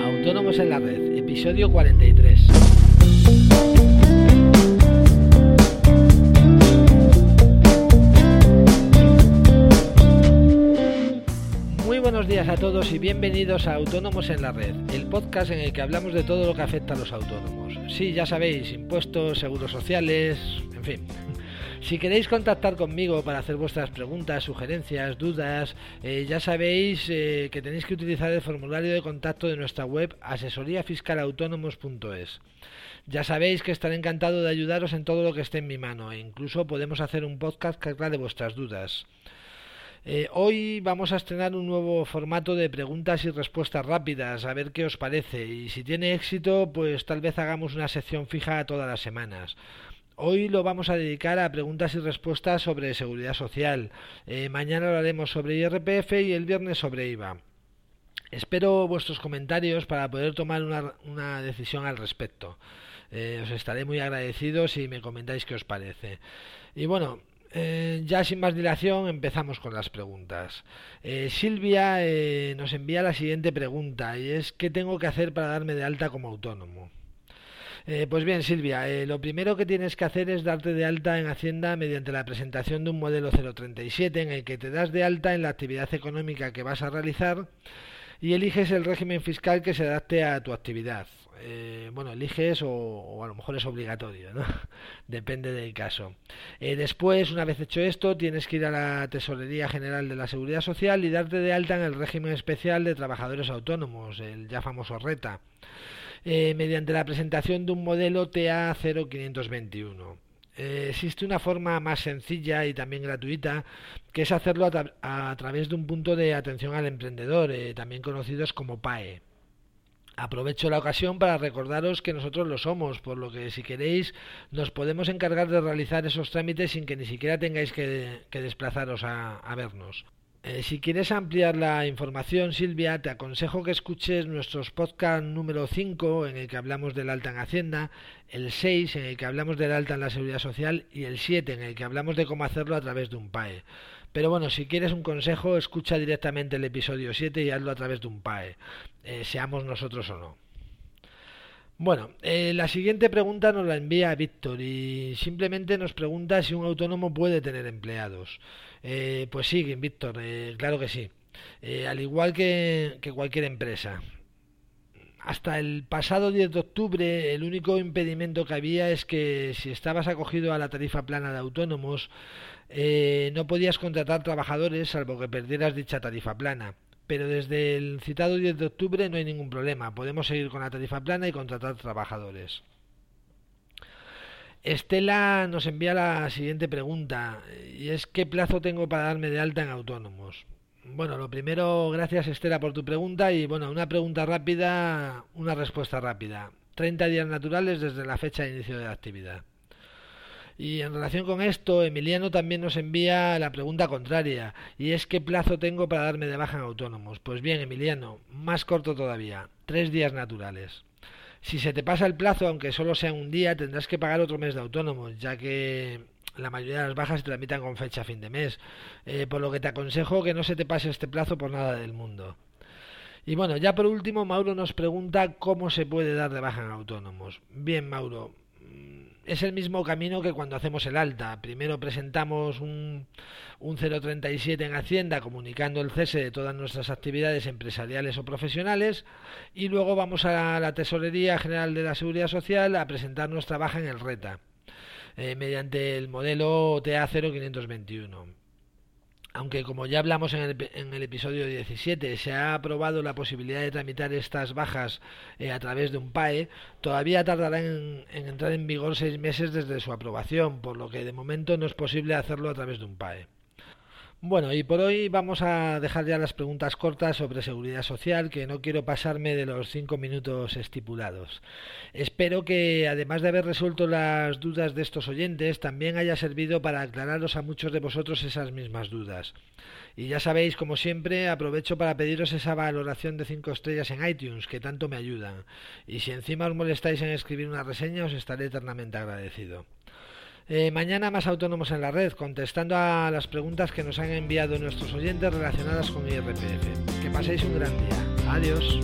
Autónomos en la Red, episodio 43. Muy buenos días a todos y bienvenidos a Autónomos en la Red, el podcast en el que hablamos de todo lo que afecta a los autónomos. Sí, ya sabéis, impuestos, seguros sociales, en fin. Si queréis contactar conmigo para hacer vuestras preguntas, sugerencias, dudas, eh, ya sabéis eh, que tenéis que utilizar el formulario de contacto de nuestra web asesoríafiscalautónomos.es. Ya sabéis que estaré encantado de ayudaros en todo lo que esté en mi mano e incluso podemos hacer un podcast que aclare vuestras dudas. Eh, hoy vamos a estrenar un nuevo formato de preguntas y respuestas rápidas, a ver qué os parece. Y si tiene éxito, pues tal vez hagamos una sección fija todas las semanas. Hoy lo vamos a dedicar a preguntas y respuestas sobre seguridad social. Eh, mañana lo haremos sobre IRPF y el viernes sobre IVA. Espero vuestros comentarios para poder tomar una, decisión al respecto. Eh, os estaré muy agradecido si me comentáis qué os parece. Y bueno, eh, ya sin más dilación empezamos con las preguntas. Silvia nos envía la siguiente pregunta y es ¿qué tengo que hacer para darme de alta como autónomo? Eh, pues bien, Silvia, eh, lo primero que tienes que hacer es darte de alta en Hacienda mediante la presentación de un modelo 037 en el que te das de alta en la actividad económica que vas a realizar y eliges el régimen fiscal que se adapte a tu actividad. Eh, bueno, eliges o, a lo mejor es obligatorio, ¿no? Depende del caso. después, una vez hecho esto, tienes que ir a la Tesorería General de la Seguridad Social y darte de alta en el régimen especial de trabajadores autónomos, el ya famoso RETA. Eh, mediante la presentación de un modelo TA 0521. Eh, existe una forma más sencilla y también gratuita que es hacerlo a, través de un punto de atención al emprendedor, eh, también conocidos como PAE. Aprovecho la ocasión para recordaros que nosotros lo somos, por lo que si queréis nos podemos encargar de realizar esos trámites sin que ni siquiera tengáis que, desplazaros a vernos. Eh, si quieres ampliar la información, Silvia, te aconsejo que escuches nuestros podcast número 5, en el que hablamos del alta en Hacienda, el 6, en el que hablamos del alta en la Seguridad Social, y el 7, en el que hablamos de cómo hacerlo a través de un PAE. Pero bueno, si quieres un consejo, escucha directamente el episodio 7 y hazlo a través de un PAE, eh, seamos nosotros o no. Bueno, eh, la siguiente pregunta nos la envía Víctor y simplemente nos pregunta si un autónomo puede tener empleados. Eh, pues sí, Víctor, eh, claro que sí. Eh, al igual que, que, cualquier empresa. Hasta el pasado 10 de octubre el único impedimento que había es que si estabas acogido a la tarifa plana de autónomos no podías contratar trabajadores salvo que perdieras dicha tarifa plana. Pero desde el citado 10 de octubre no hay ningún problema. Podemos seguir con la tarifa plana y contratar trabajadores. Estela nos envía la siguiente pregunta y es ¿qué plazo tengo para darme de alta en autónomos? Bueno, lo primero, gracias Estela por tu pregunta y bueno, una pregunta rápida, una respuesta rápida. 30 días naturales desde la fecha de inicio de la actividad. Y en relación con esto, Emiliano también nos envía la pregunta contraria, y es ¿qué plazo tengo para darme de baja en autónomos? Pues bien, Emiliano, más corto todavía, tres días naturales. Si se te pasa el plazo, aunque solo sea un día, tendrás que pagar otro mes de autónomo, ya que la mayoría de las bajas se tramitan con fecha a fin de mes. Eh, por lo que te aconsejo que no se te pase este plazo por nada del mundo. Y bueno, ya por último, Mauro nos pregunta cómo se puede dar de baja en autónomos. Bien, Mauro, es el mismo camino que cuando hacemos el alta. Primero presentamos un, un 037 en Hacienda comunicando el cese de todas nuestras actividades empresariales o profesionales y luego vamos a la Tesorería General de la Seguridad Social a presentar nuestra baja en el RETA eh, mediante el modelo TA 0521 aunque como ya hablamos en el, episodio 17, se ha aprobado la posibilidad de tramitar estas bajas eh, a través de un PAE, todavía tardará en, entrar en vigor seis meses desde su aprobación, por lo que de momento no es posible hacerlo a través de un PAE. Bueno, y por hoy vamos a dejar ya las preguntas cortas sobre seguridad social, que no quiero pasarme de los cinco minutos estipulados. Espero que, además de haber resuelto las dudas de estos oyentes, también haya servido para aclararos a muchos de vosotros esas mismas dudas. Y ya sabéis, como siempre, aprovecho para pediros esa valoración de cinco estrellas en iTunes, que tanto me ayudan. Y si encima os molestáis en escribir una reseña, os estaré eternamente agradecido. Eh, mañana más autónomos en la red, contestando a las preguntas que nos han enviado nuestros oyentes relacionadas con IRPF. Que paséis un gran día. Adiós.